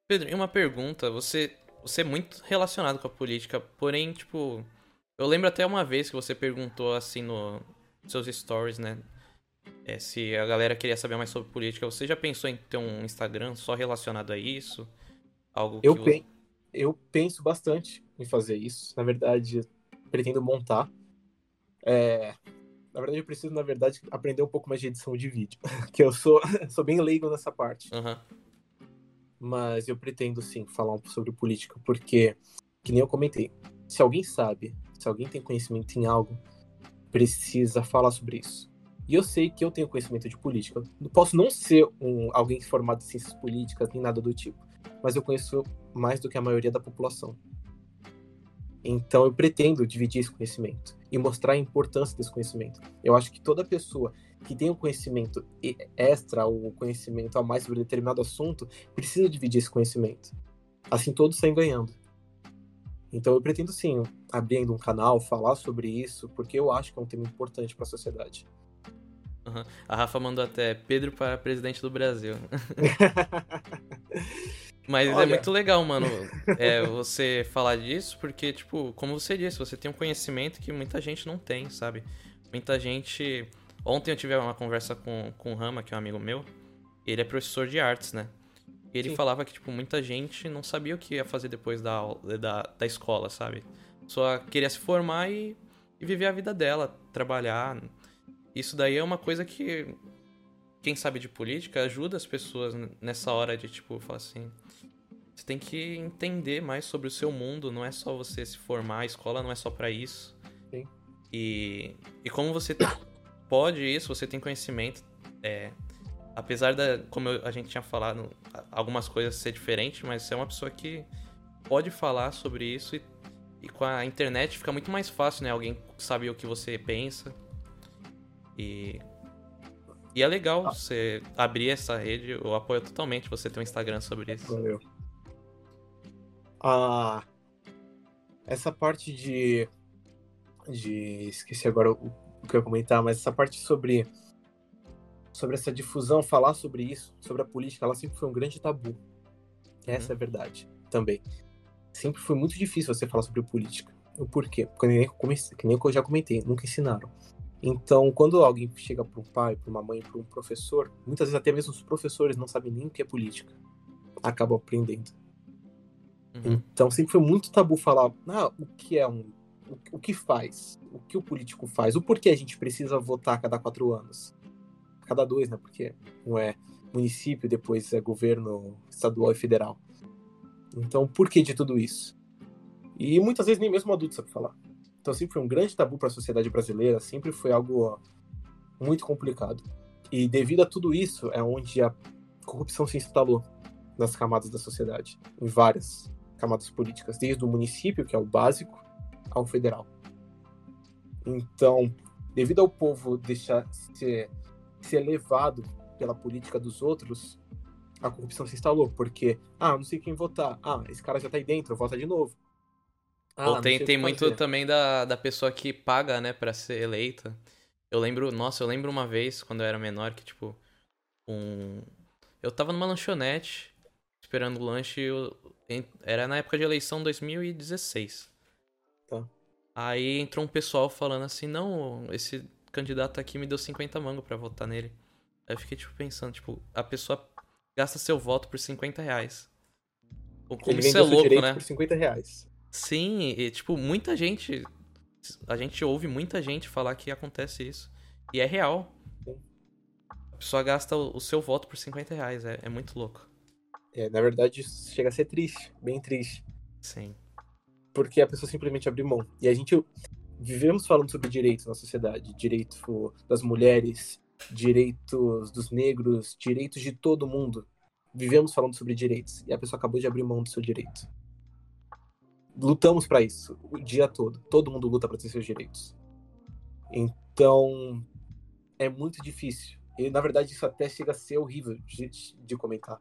Pedro, e uma pergunta, você, você é muito relacionado com a política, porém, tipo, eu lembro até uma vez que você perguntou assim no seus stories, né? É, se a galera queria saber mais sobre política, você já pensou em ter um Instagram só relacionado a isso? Algo eu, que... pe eu penso bastante em fazer isso. Na verdade, pretendo montar. É... Na verdade, eu preciso, na verdade, aprender um pouco mais de edição de vídeo. <laughs> que eu sou, <laughs> sou bem leigo nessa parte. Uhum. Mas eu pretendo, sim, falar um pouco sobre política, porque, que nem eu comentei, se alguém sabe, se alguém tem conhecimento em algo, precisa falar sobre isso. E eu sei que eu tenho conhecimento de política. Eu posso não ser um, alguém formado em ciências políticas, nem nada do tipo, mas eu conheço mais do que a maioria da população. Então eu pretendo dividir esse conhecimento e mostrar a importância desse conhecimento. Eu acho que toda pessoa que tem um conhecimento extra ou conhecimento a mais sobre determinado assunto precisa dividir esse conhecimento. Assim todos saem ganhando. Então eu pretendo sim abrindo um canal, falar sobre isso, porque eu acho que é um tema importante para a sociedade. Uhum. A Rafa mandou até Pedro para presidente do Brasil. <laughs> Mas é Olha... é muito legal, mano, é, você falar disso, porque, tipo, como você disse, você tem um conhecimento que muita gente não tem, sabe? Muita gente. Ontem eu tive uma conversa com, com o Rama, que é um amigo meu. Ele é professor de artes, né? E ele Sim. falava que, tipo, muita gente não sabia o que ia fazer depois da, da, da escola, sabe? Só queria se formar e, e viver a vida dela, trabalhar. Isso daí é uma coisa que quem sabe de política ajuda as pessoas nessa hora de, tipo, falar assim. Você tem que entender mais sobre o seu mundo, não é só você se formar, a escola não é só para isso. Sim. E, e como você pode isso, você tem conhecimento. É, apesar da, como a gente tinha falado, algumas coisas ser diferente, mas você é uma pessoa que pode falar sobre isso e, e com a internet fica muito mais fácil, né? Alguém saber o que você pensa. E e é legal ah. você abrir essa rede, eu apoio totalmente você ter um Instagram sobre isso. Valeu. Ah, essa parte de. de esqueci agora o, o que eu ia comentar, mas essa parte sobre. Sobre essa difusão, falar sobre isso, sobre a política, ela sempre foi um grande tabu. Essa uhum. é a verdade também. Sempre foi muito difícil você falar sobre política. O porquê? Porque nem, que nem eu já comentei, nunca ensinaram. Então, quando alguém chega para um pai, para uma mãe, para um professor, muitas vezes até mesmo os professores não sabem nem o que é política. Acabam aprendendo. Uhum. Então, sempre foi muito tabu falar ah, o que é um. O, o, que faz? O que o político faz? O porquê a gente precisa votar a cada quatro anos? Cada dois, né? Porque um é município, depois é governo estadual e federal. Então, por que de tudo isso? E muitas vezes nem mesmo adulto sabe falar. Então sempre foi um grande tabu para a sociedade brasileira, sempre foi algo muito complicado. E devido a tudo isso é onde a corrupção se instalou nas camadas da sociedade, em várias camadas políticas, desde o município, que é o básico, ao federal. Então, devido ao povo deixar ser, ser levado pela política dos outros, a corrupção se instalou, porque, ah, não sei quem votar, ah, esse cara já tá aí dentro, vota de novo. Ah, Ou tem, tem muito também da, da pessoa que paga, né, pra ser eleita. Eu lembro, nossa, eu lembro uma vez, quando eu era menor, que, tipo, um... Eu tava numa lanchonete, esperando o lanche, eu... era na época de eleição 2016. Tá. Aí entrou um pessoal falando assim, não, esse candidato aqui me deu 50 mangos pra votar nele. Aí eu fiquei, tipo, pensando, tipo, a pessoa gasta seu voto por 50 reais. Como Ele isso é louco, né? por 50 reais. Sim, e tipo, muita gente. A gente ouve muita gente falar que acontece isso. E é real. A pessoa gasta o, seu voto por 50 reais. É, é muito louco. É, na verdade, isso chega a ser triste. Bem triste. Sim. Porque a pessoa simplesmente abre mão. E a gente. Vivemos falando sobre direitos na sociedade. Direito das mulheres, direitos dos negros, direitos de todo mundo. Vivemos falando sobre direitos. E a pessoa acabou de abrir mão do seu direito lutamos para isso o dia todo. Todo mundo luta para ter seus direitos. Então, é muito difícil. E, na verdade, isso até chega a ser horrível de, de comentar.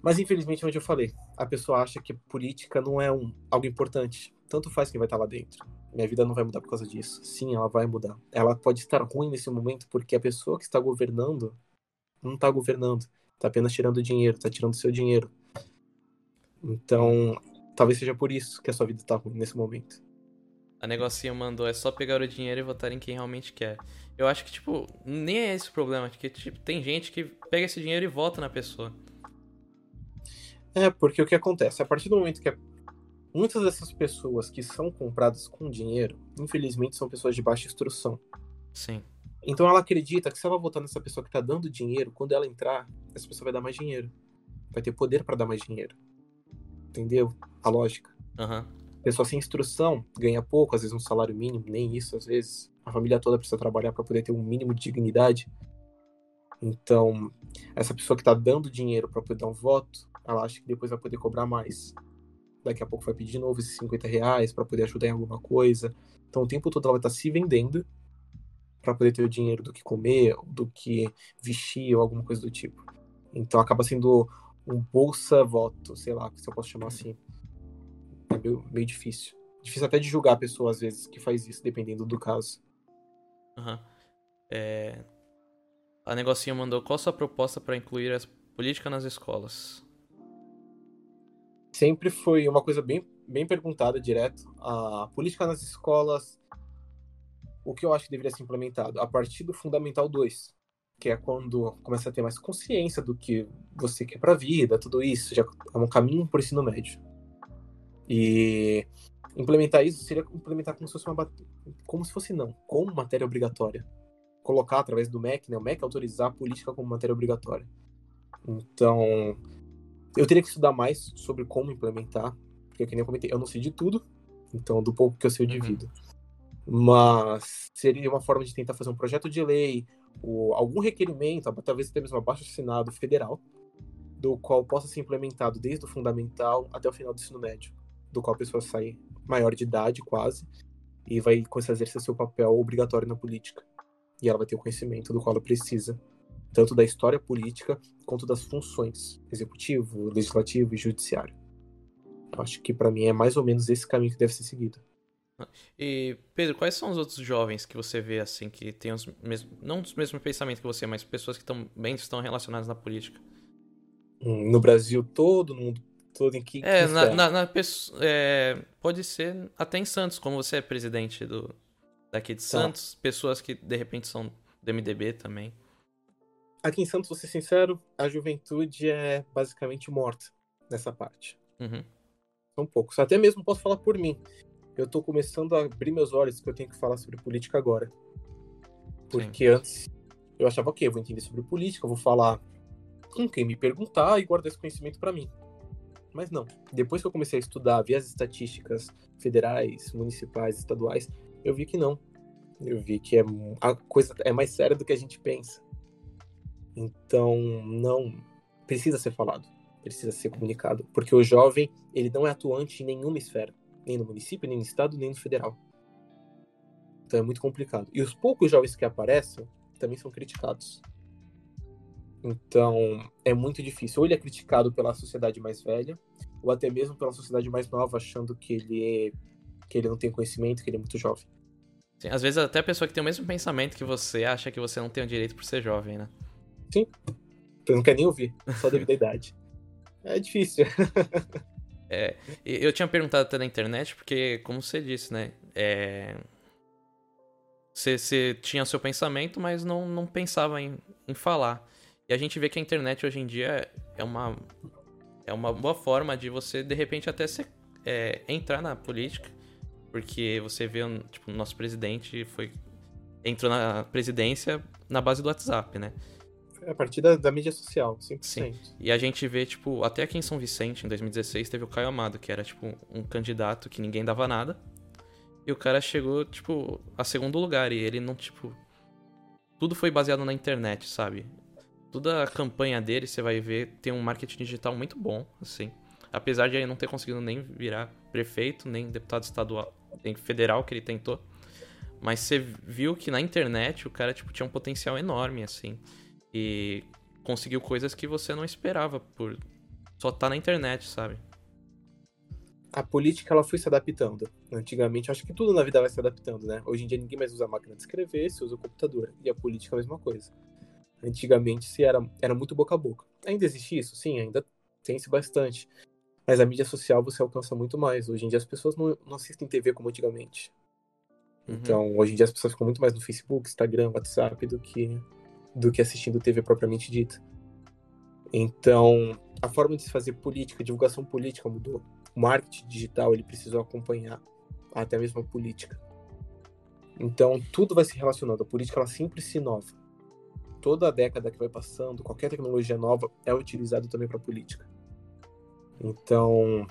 Mas, infelizmente, é onde eu falei. A pessoa acha que política não é um, algo importante. Tanto faz quem vai estar lá dentro. Minha vida não vai mudar por causa disso. Sim, ela vai mudar. Ela pode estar ruim nesse momento porque a pessoa que está governando não está governando. Está apenas tirando dinheiro, está tirando seu dinheiro. Então, Talvez seja por isso que a sua vida tá ruim nesse momento. A negocinho mandou, é só pegar o dinheiro e votar em quem realmente quer. Eu acho que, tipo, nem é esse o problema, porque tipo, tem gente que pega esse dinheiro e vota na pessoa. É, porque o que acontece? A partir do momento que a, muitas dessas pessoas que são compradas com dinheiro, infelizmente, são pessoas de baixa instrução. Sim. Então ela acredita que se ela votar nessa pessoa que tá dando dinheiro, quando ela entrar, essa pessoa vai dar mais dinheiro. Vai ter poder para dar mais dinheiro. Entendeu? A lógica. Aham. Pessoa sem instrução ganha pouco, às vezes um salário mínimo, nem isso, às vezes. A família toda precisa trabalhar para poder ter um mínimo de dignidade. Então, essa pessoa que tá dando dinheiro para poder dar um voto, ela acha que depois vai poder cobrar mais. Daqui a pouco vai pedir de novo esses 50 reais para poder ajudar em alguma coisa. Então, o tempo todo ela vai estar se vendendo para poder ter o dinheiro do que comer, do que vestir ou alguma coisa do tipo. Então, acaba sendo um bolsa-voto, sei lá, se eu posso chamar assim. É meio, meio difícil. Difícil até de julgar a pessoa, às vezes, que faz isso, dependendo do caso. Aham. É... A negocinho mandou qual sua proposta para incluir a política nas escolas? Sempre foi uma coisa bem, bem perguntada direto. A política nas escolas, o que eu acho que deveria ser implementado? A partir do Fundamental 2, que é quando começa a ter mais consciência do que você quer para a vida, tudo isso, já é um caminho por ensino médio. E implementar isso seria implementar como se fosse uma como se fosse não, como matéria obrigatória. Colocar através do MEC, né? O MEC autorizar a política como matéria obrigatória. Então, eu teria que estudar mais sobre como implementar, porque, como eu comentei, eu não sei de tudo, então do pouco que eu sei eu Uhum. divido. Mas seria uma forma de tentar fazer um projeto de lei, ou algum requerimento, talvez até mesmo abaixo assinado federal, do qual possa ser implementado desde o fundamental até o final do ensino médio, do qual a pessoa sai maior de idade quase, e vai começar a exercer seu papel obrigatório na política. E ela vai ter o conhecimento do qual ela precisa tanto da história política quanto das funções executivo, legislativo e judiciário. Eu acho que para mim é mais ou menos esse caminho que deve ser seguido. E, Pedro, quais são os outros jovens que você vê, assim, que têm os mesmos. Não os mesmos pensamentos que você, mas pessoas que também estão relacionadas na política? Hum, No Brasil todo, no mundo todo, em que. É, que na, na, na é, pode ser até em Santos, como você é presidente do daqui de Santos, pessoas que de repente são do MDB também. Aqui em Santos, vou ser sincero, a juventude é basicamente morta nessa parte. Uhum. São poucos. Até mesmo posso falar por mim. Eu tô começando a abrir meus olhos que eu tenho que falar sobre política agora. Porque antes eu achava, ok, eu vou entender sobre política, eu vou falar com quem me perguntar e guardar esse conhecimento para mim. Mas não. Depois que eu comecei a estudar, ver as estatísticas federais, municipais, estaduais, eu vi que não. Eu vi que é, a coisa é mais séria do que a gente pensa. Então, não precisa ser falado, precisa ser comunicado, porque o jovem, ele não é atuante em nenhuma esfera, nem no município, nem no estado, nem no federal. Então é muito complicado. E os poucos jovens que aparecem também são criticados. Então, é muito difícil. Ou ele é criticado pela sociedade mais velha, ou até mesmo pela sociedade mais nova, achando que ele é que ele não tem conhecimento, que ele é muito jovem. Sim, às vezes até a pessoa que tem o mesmo pensamento que você acha que você não tem o direito por ser jovem, né? Você não quer nem ouvir, só devido à idade. É difícil. E Eu tinha perguntado até na internet, porque, como você disse, né? É... Você, você tinha seu pensamento, mas não, não pensava em, em falar. E a gente vê que a internet hoje em dia é uma, é uma boa forma de você, de repente, até é, entrar na política. Porque você vê, tipo, o nosso presidente foi entrou na presidência na base do WhatsApp, né? É a partir da, da mídia social, 100%. Sim. E a gente vê, tipo, até aqui em São Vicente, em 2016, teve o Caio Amado, que era, tipo, um candidato que ninguém dava nada. E o cara chegou, tipo, a segundo lugar. E ele não, tipo. Tudo foi baseado na internet, sabe? Toda a campanha dele, você vai ver, tem um marketing digital muito bom, assim. Apesar de ele não ter conseguido nem virar prefeito, nem deputado estadual, nem federal que ele tentou. Mas você viu que na internet o cara, tipo, tinha um potencial enorme, assim. E conseguiu coisas que você não esperava por só tá na internet, sabe? A política ela foi se adaptando. Antigamente, acho que tudo na vida vai se adaptando, né? Hoje em dia ninguém mais usa a máquina de escrever, se usa o computador. E a política é a mesma coisa. Antigamente se era, era muito boca a boca. Ainda existe isso? Sim, ainda tem-se bastante. Mas a mídia social você alcança muito mais. Hoje em dia as pessoas não, não assistem TV como antigamente. Uhum. Então, hoje em dia as pessoas ficam muito mais no Facebook, Instagram, WhatsApp do que do que assistindo TV propriamente dita. Então, a forma de se fazer política, divulgação política mudou. O marketing digital ele precisou acompanhar até mesmo a política. Então tudo vai se relacionando. A política ela sempre se inova. Toda a década que vai passando, qualquer tecnologia nova é utilizada também para política. Então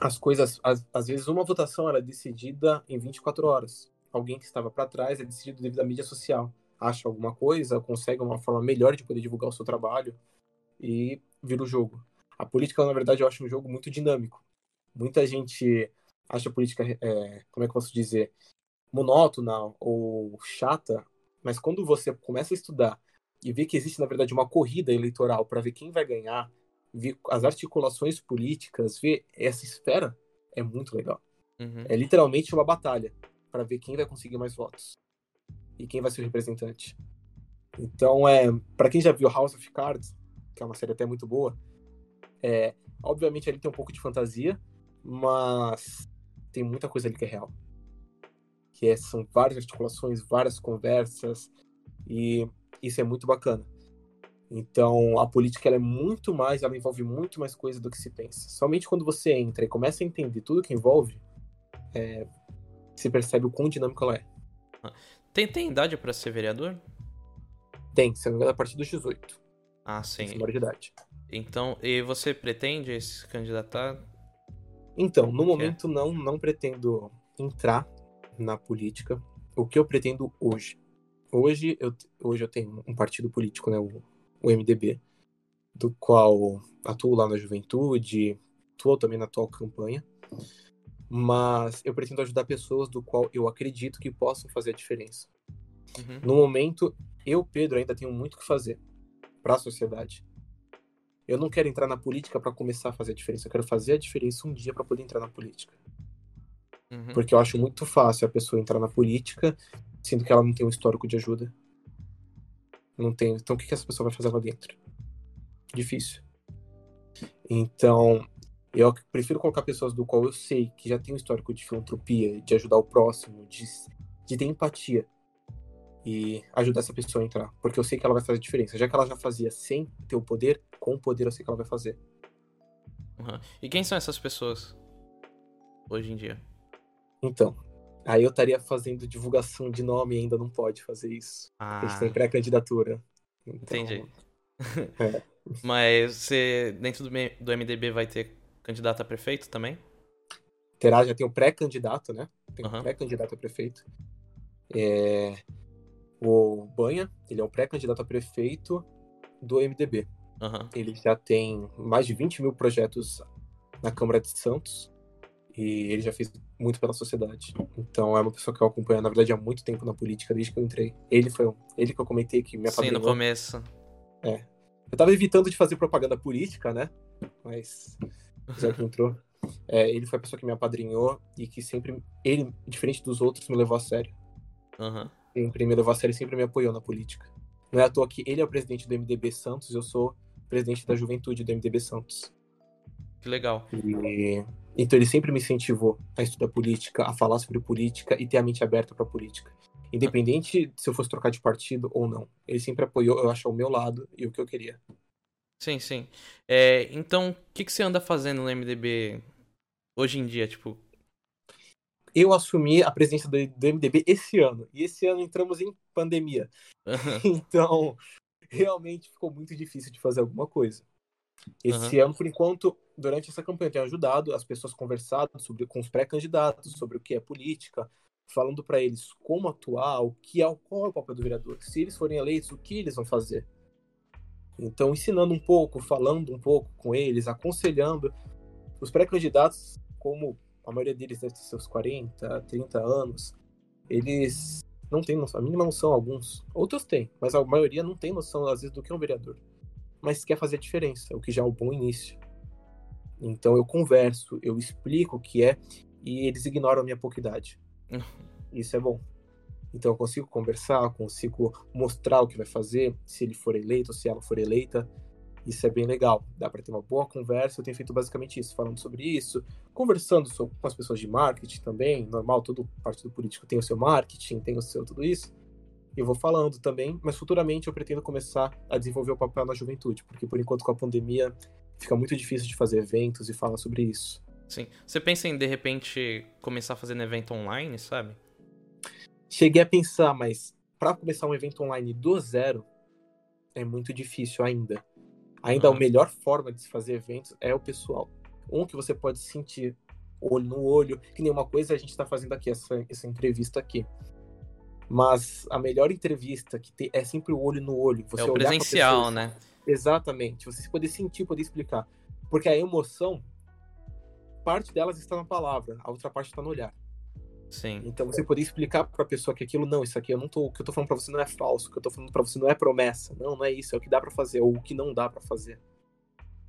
as coisas, às, vezes uma votação era decidida em 24 horas. Alguém que estava para trás é decidido devido à mídia social. Acha alguma coisa, consegue uma forma melhor de poder divulgar o seu trabalho e vira o jogo. A política, na verdade, eu acho um jogo muito dinâmico. Muita gente acha a política, é, como é que eu posso dizer, monótona ou chata, mas quando você começa a estudar e vê que existe, na verdade, uma corrida eleitoral para ver quem vai ganhar, ver as articulações políticas, ver essa esfera, é muito legal. Uhum. É literalmente uma batalha para ver quem vai conseguir mais votos e quem vai ser o representante. Então, é, para quem já viu House of Cards, que é uma série até muito boa. É, obviamente ali tem um pouco de fantasia, mas tem muita coisa ali que é real. Que é, são várias articulações, várias conversas, e isso é muito bacana. Então, a política ela é muito mais, ela envolve muito mais coisa do que se pensa. Somente quando você entra e começa a entender tudo que envolve, é, se percebe o quão dinâmico ela é. Tem, tem idade para ser vereador? Tem, se não me engano, a partir dos 18. Ah, sim. Menor de idade. Então, e você pretende se candidatar? Então, no momento não, não pretendo entrar na política. O que eu pretendo hoje? Hoje eu, hoje eu tenho um partido político, né, o, o MDB, do qual atuo lá na juventude, atuo também na atual campanha. Mas eu pretendo ajudar pessoas do qual eu acredito que possam fazer a diferença. Uhum. No momento, eu, Pedro, ainda tenho muito o que fazer para a sociedade. Eu não quero entrar na política para começar a fazer a diferença. Eu quero fazer a diferença um dia para poder entrar na política. Uhum. Porque eu acho muito fácil a pessoa entrar na política, sendo que ela não tem um histórico de ajuda. Não tem. Então o que, que essa pessoa vai fazer lá dentro? Difícil. Então, eu prefiro colocar pessoas do qual eu sei que já tem um histórico de filantropia, de ajudar o próximo, de, de ter empatia e ajudar essa pessoa a entrar, porque eu sei que ela vai fazer diferença. Já que ela já fazia sem ter o poder, com o poder eu sei que ela vai fazer. Uhum. E quem são essas pessoas hoje em dia? Então, aí eu estaria fazendo divulgação de nome e ainda não pode fazer isso. Ah. A gente tem pré-candidatura. Então, Entendi. É. <laughs> Mas você, dentro do, do MDB, vai ter candidato a prefeito também? Terá, já tem o pré-candidato, né? Tem uhum. um pré-candidato a prefeito. É... O Banha, ele é um pré-candidato a prefeito do MDB. Uhum. Ele já tem mais de 20 mil projetos na Câmara de Santos e ele já fez muito pela sociedade. Então é uma pessoa que eu acompanho, na verdade, há muito tempo na política, desde que eu entrei. Ele foi ele que eu comentei que me apadrinhou. Sim, no começo. É. Eu tava evitando de fazer propaganda política, né? Mas já que entrou. É, ele foi a pessoa que me apadrinhou e que sempre, ele, diferente dos outros, me levou a sério. Uhum sempre me levou a sério e sempre me apoiou na política. Não é à toa que ele é o presidente do MDB Santos, eu sou presidente da juventude do MDB Santos. Que legal. E, então ele sempre me incentivou a estudar política, a falar sobre política e ter a mente aberta para política. Independente se eu fosse trocar de partido ou não. Ele sempre apoiou, eu acho, ao meu lado e o que eu queria. Sim, sim. É, então, o que, que você anda fazendo no MDB hoje em dia? Tipo, eu assumi a presidência do, MDB esse ano. E esse ano entramos em pandemia. <laughs> Então, realmente ficou muito difícil de fazer alguma coisa. Esse uhum. ano, por enquanto, durante essa campanha, eu tenho ajudado as pessoas a conversar sobre, com os pré-candidatos sobre o que é política, falando para eles como atuar, o que é, qual é o papel do vereador. Se eles forem eleitos, o que eles vão fazer. Então, ensinando um pouco, falando um pouco com eles, aconselhando os pré-candidatos como a maioria deles deve ter seus 40, 30 anos, eles não têm noção, a mínima noção, alguns. Outros têm, mas a maioria não tem noção, às vezes, do que é um vereador. Mas quer fazer a diferença, o que já é um bom início. Então eu converso, eu explico o que é, e eles ignoram a minha pouca idade. <laughs> Isso é bom. Então eu consigo conversar, consigo mostrar o que vai fazer, se ele for eleito, se ela for eleita. Isso é bem legal. Dá para ter uma boa conversa. Eu tenho feito basicamente isso, falando sobre isso, conversando com as pessoas de marketing também. Normal, todo partido político tem o seu marketing, tem o seu tudo isso. Eu vou falando também, mas futuramente eu pretendo começar a desenvolver o papel na juventude, porque por enquanto com a pandemia fica muito difícil de fazer eventos e falar sobre isso. Sim. Você pensa em, de repente, começar fazendo evento online, sabe? Cheguei a pensar, mas para começar um evento online do zero é muito difícil ainda. Ainda uhum. a melhor forma de se fazer eventos é o pessoal. Um que você pode sentir olho no olho, que nenhuma coisa a gente está fazendo aqui, essa, essa entrevista aqui. Mas a melhor entrevista que tem, é sempre o olho no olho. Você é o presencial, pessoa, né? Exatamente. Você poder sentir, poder explicar. Porque a emoção, parte delas está na palavra, a outra parte está no olhar. Sim. Então você poder explicar para a pessoa que aquilo não, isso aqui eu não tô, o que eu tô falando para você não é falso, o que eu tô falando para você não é promessa, não, não é isso, é o que dá para fazer ou o que não dá para fazer.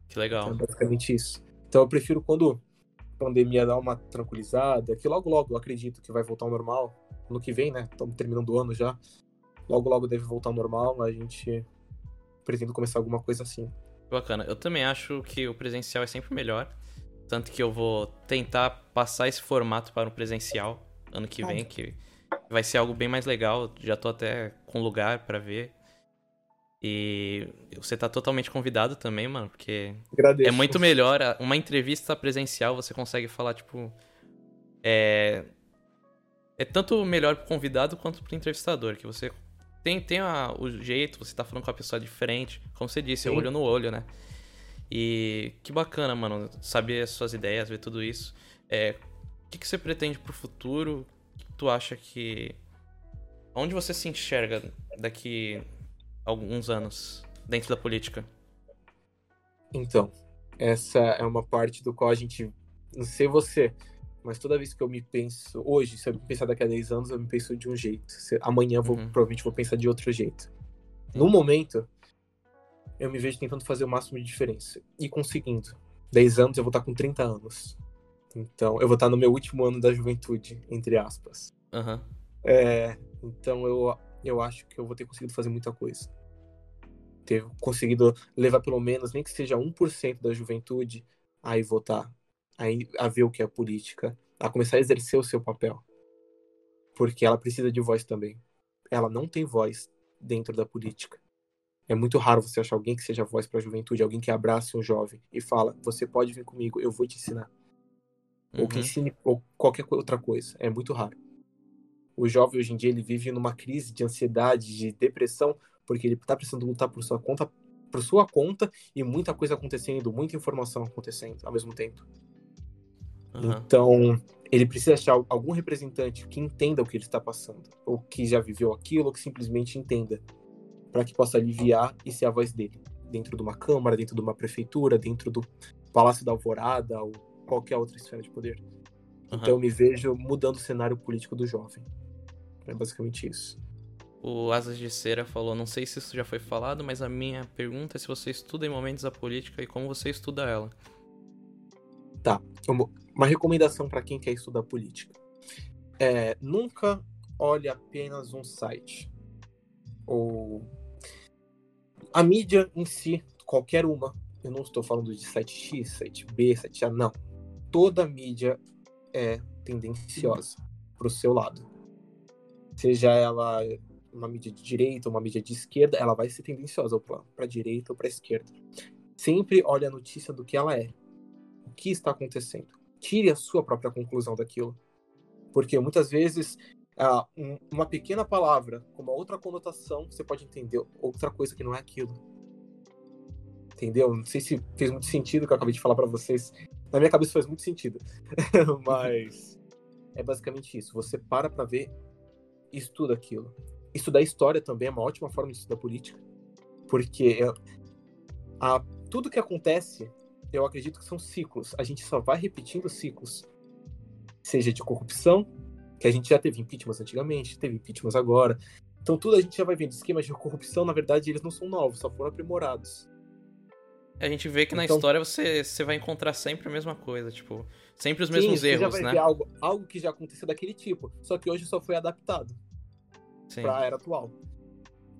Que legal. Então, é basicamente isso. Então eu prefiro quando a pandemia dá uma tranquilizada, que logo logo eu acredito que vai voltar ao normal, no que vem, né? Estamos terminando o ano já. Logo logo deve voltar ao normal, a gente pretende começar alguma coisa assim. Bacana. Eu também acho que o presencial é sempre melhor. Tanto que eu vou tentar passar esse formato para o presencial ano que vem, que vai ser algo bem mais legal. Já tô até com lugar para ver. E você tá totalmente convidado também, mano, porque Agradeço. é muito melhor. Uma entrevista presencial você consegue falar, tipo. É. É tanto melhor pro convidado quanto pro entrevistador, que você tem, tem a, o jeito, você tá falando com a pessoa diferente. Como você disse, é olho no olho, né? E que bacana, mano, saber as suas ideias, ver tudo isso. É, o que, que você pretende pro futuro? O que tu acha que. Onde você se enxerga daqui a alguns anos dentro da política? Então, essa é uma parte do qual a gente. Não sei você, mas toda vez que eu me penso. Hoje, se eu me pensar daqui a 10 anos, eu me penso de um jeito. Amanhã, vou, uhum. provavelmente, vou pensar de outro jeito. No momento, eu me vejo tentando fazer o máximo de diferença. E conseguindo. 10 anos, eu vou estar com 30 anos. Então, eu vou estar no meu último ano da juventude, entre aspas. Uhum. É, então, eu, eu acho que eu vou ter conseguido fazer muita coisa. Ter conseguido levar pelo menos, nem que seja 1% da juventude a ir votar, a, ir, a ver o que é política, a começar a exercer o seu papel. Porque ela precisa de voz também. Ela não tem voz dentro da política. É muito raro você achar alguém que seja voz para a juventude, alguém que abrace um jovem e fala: "Você pode vir comigo, eu vou te ensinar" uhum. ou que ensine ou qualquer outra coisa. É muito raro. O jovem hoje em dia ele vive numa crise de ansiedade, de depressão, porque ele está precisando lutar por sua conta, por sua conta e muita coisa acontecendo, muita informação acontecendo ao mesmo tempo. Uhum. Então, ele precisa achar algum representante que entenda o que ele está passando, ou que já viveu aquilo, ou que simplesmente entenda, para que possa aliviar e ser a voz dele, dentro de uma câmara, dentro de uma prefeitura, dentro do Palácio da Alvorada, ou qualquer outra esfera de poder. Uhum. Então eu me vejo mudando o cenário político do jovem. É basicamente isso. O Asas de Cera falou, não sei se isso já foi falado, mas a minha pergunta é se você estuda em momentos a política e como você estuda ela. Tá. Uma recomendação para quem quer estudar política. É, nunca olhe apenas um site. Ou a mídia em si, qualquer uma. Eu não estou falando de site X, site B, site A, não toda mídia é tendenciosa para o seu lado. Seja ela uma mídia de direita ou uma mídia de esquerda, ela vai ser tendenciosa para direita ou para esquerda. Sempre olhe a notícia do que ela é. O que está acontecendo. Tire a sua própria conclusão daquilo. Porque muitas vezes ah, um, uma pequena palavra com uma outra conotação, você pode entender outra coisa que não é aquilo. Entendeu? Não sei se fez muito sentido o que eu acabei de falar para vocês, na minha cabeça faz muito sentido. <laughs> Mas é basicamente isso. Você para pra ver e estuda aquilo. Estudar história também é uma ótima forma de estudar política. Porque a, tudo que acontece, eu acredito que são ciclos. A gente só vai repetindo ciclos. Seja de corrupção, que a gente já teve impeachments antigamente, teve impeachments agora. Então tudo a gente já vai vendo. Esquemas de corrupção, na verdade, eles não são novos, só foram aprimorados. A gente vê que então, na história você, você vai encontrar sempre a mesma coisa, tipo, sempre os mesmos sim, erros, né? Algo, algo que já aconteceu daquele tipo, só que hoje só foi adaptado para a era atual.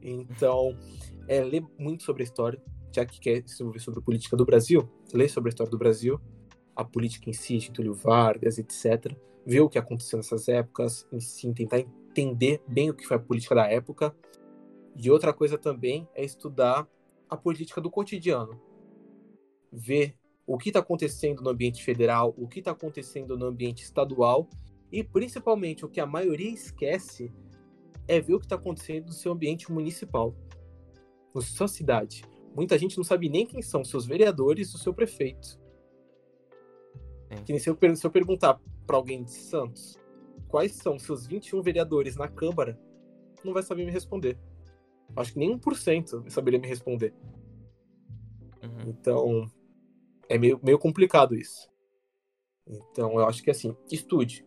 Então, <laughs> é ler muito sobre a história, já que quer se envolver sobre a política do Brasil, ler sobre a história do Brasil, a política em si, Getúlio Vargas, etc. Ver o que aconteceu nessas épocas, em si, tentar entender bem o que foi a política da época. E outra coisa também é estudar a política do cotidiano ver o que está acontecendo no ambiente federal, o que está acontecendo no ambiente estadual e principalmente o que a maioria esquece é ver o que está acontecendo no seu ambiente municipal, na sua cidade. Muita gente não sabe nem quem são seus vereadores ou seu prefeito. É. Que nem se eu, se eu perguntar para alguém de Santos quais são seus 21 vereadores na Câmara, não vai saber me responder. Acho que nem 1% saberia me responder. Uhum. Então, é meio, meio complicado isso. Então, eu acho que assim, estude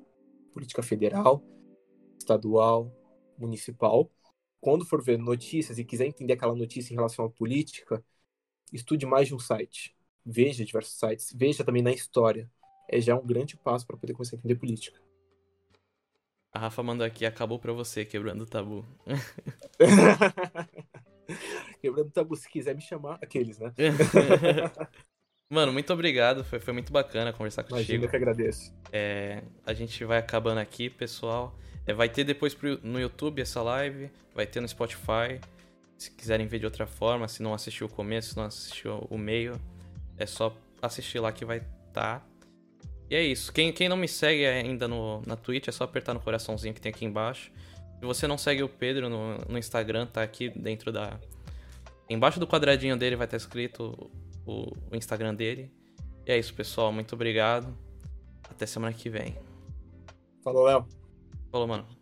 política federal, estadual, municipal. Quando for ver notícias e quiser entender aquela notícia em relação à política, estude mais de um site. Veja diversos sites, veja também na história. É já um grande passo para poder começar a entender política. A Rafa mandou aqui, acabou pra você, quebrando o tabu. <laughs> quebrando o tabu, se quiser me chamar, aqueles, né? <laughs> Mano, muito obrigado. Foi, foi muito bacana conversar contigo. Imagina, eu que agradeço. É, a gente vai acabando aqui, pessoal. É, vai ter depois pro, no YouTube essa live, vai ter no Spotify. Se quiserem ver de outra forma, se não assistiu o começo, se não assistiu o meio, é só assistir lá que vai estar. Tá. E é isso. Quem, quem não me segue ainda no, na Twitch, é só apertar no coraçãozinho que tem aqui embaixo. Se você não segue o Pedro no, no Instagram, tá aqui dentro da. Embaixo do quadradinho dele vai estar escrito o, o Instagram dele. E é isso, pessoal. Muito obrigado. Até semana que vem. Falou, Léo. Falou, mano.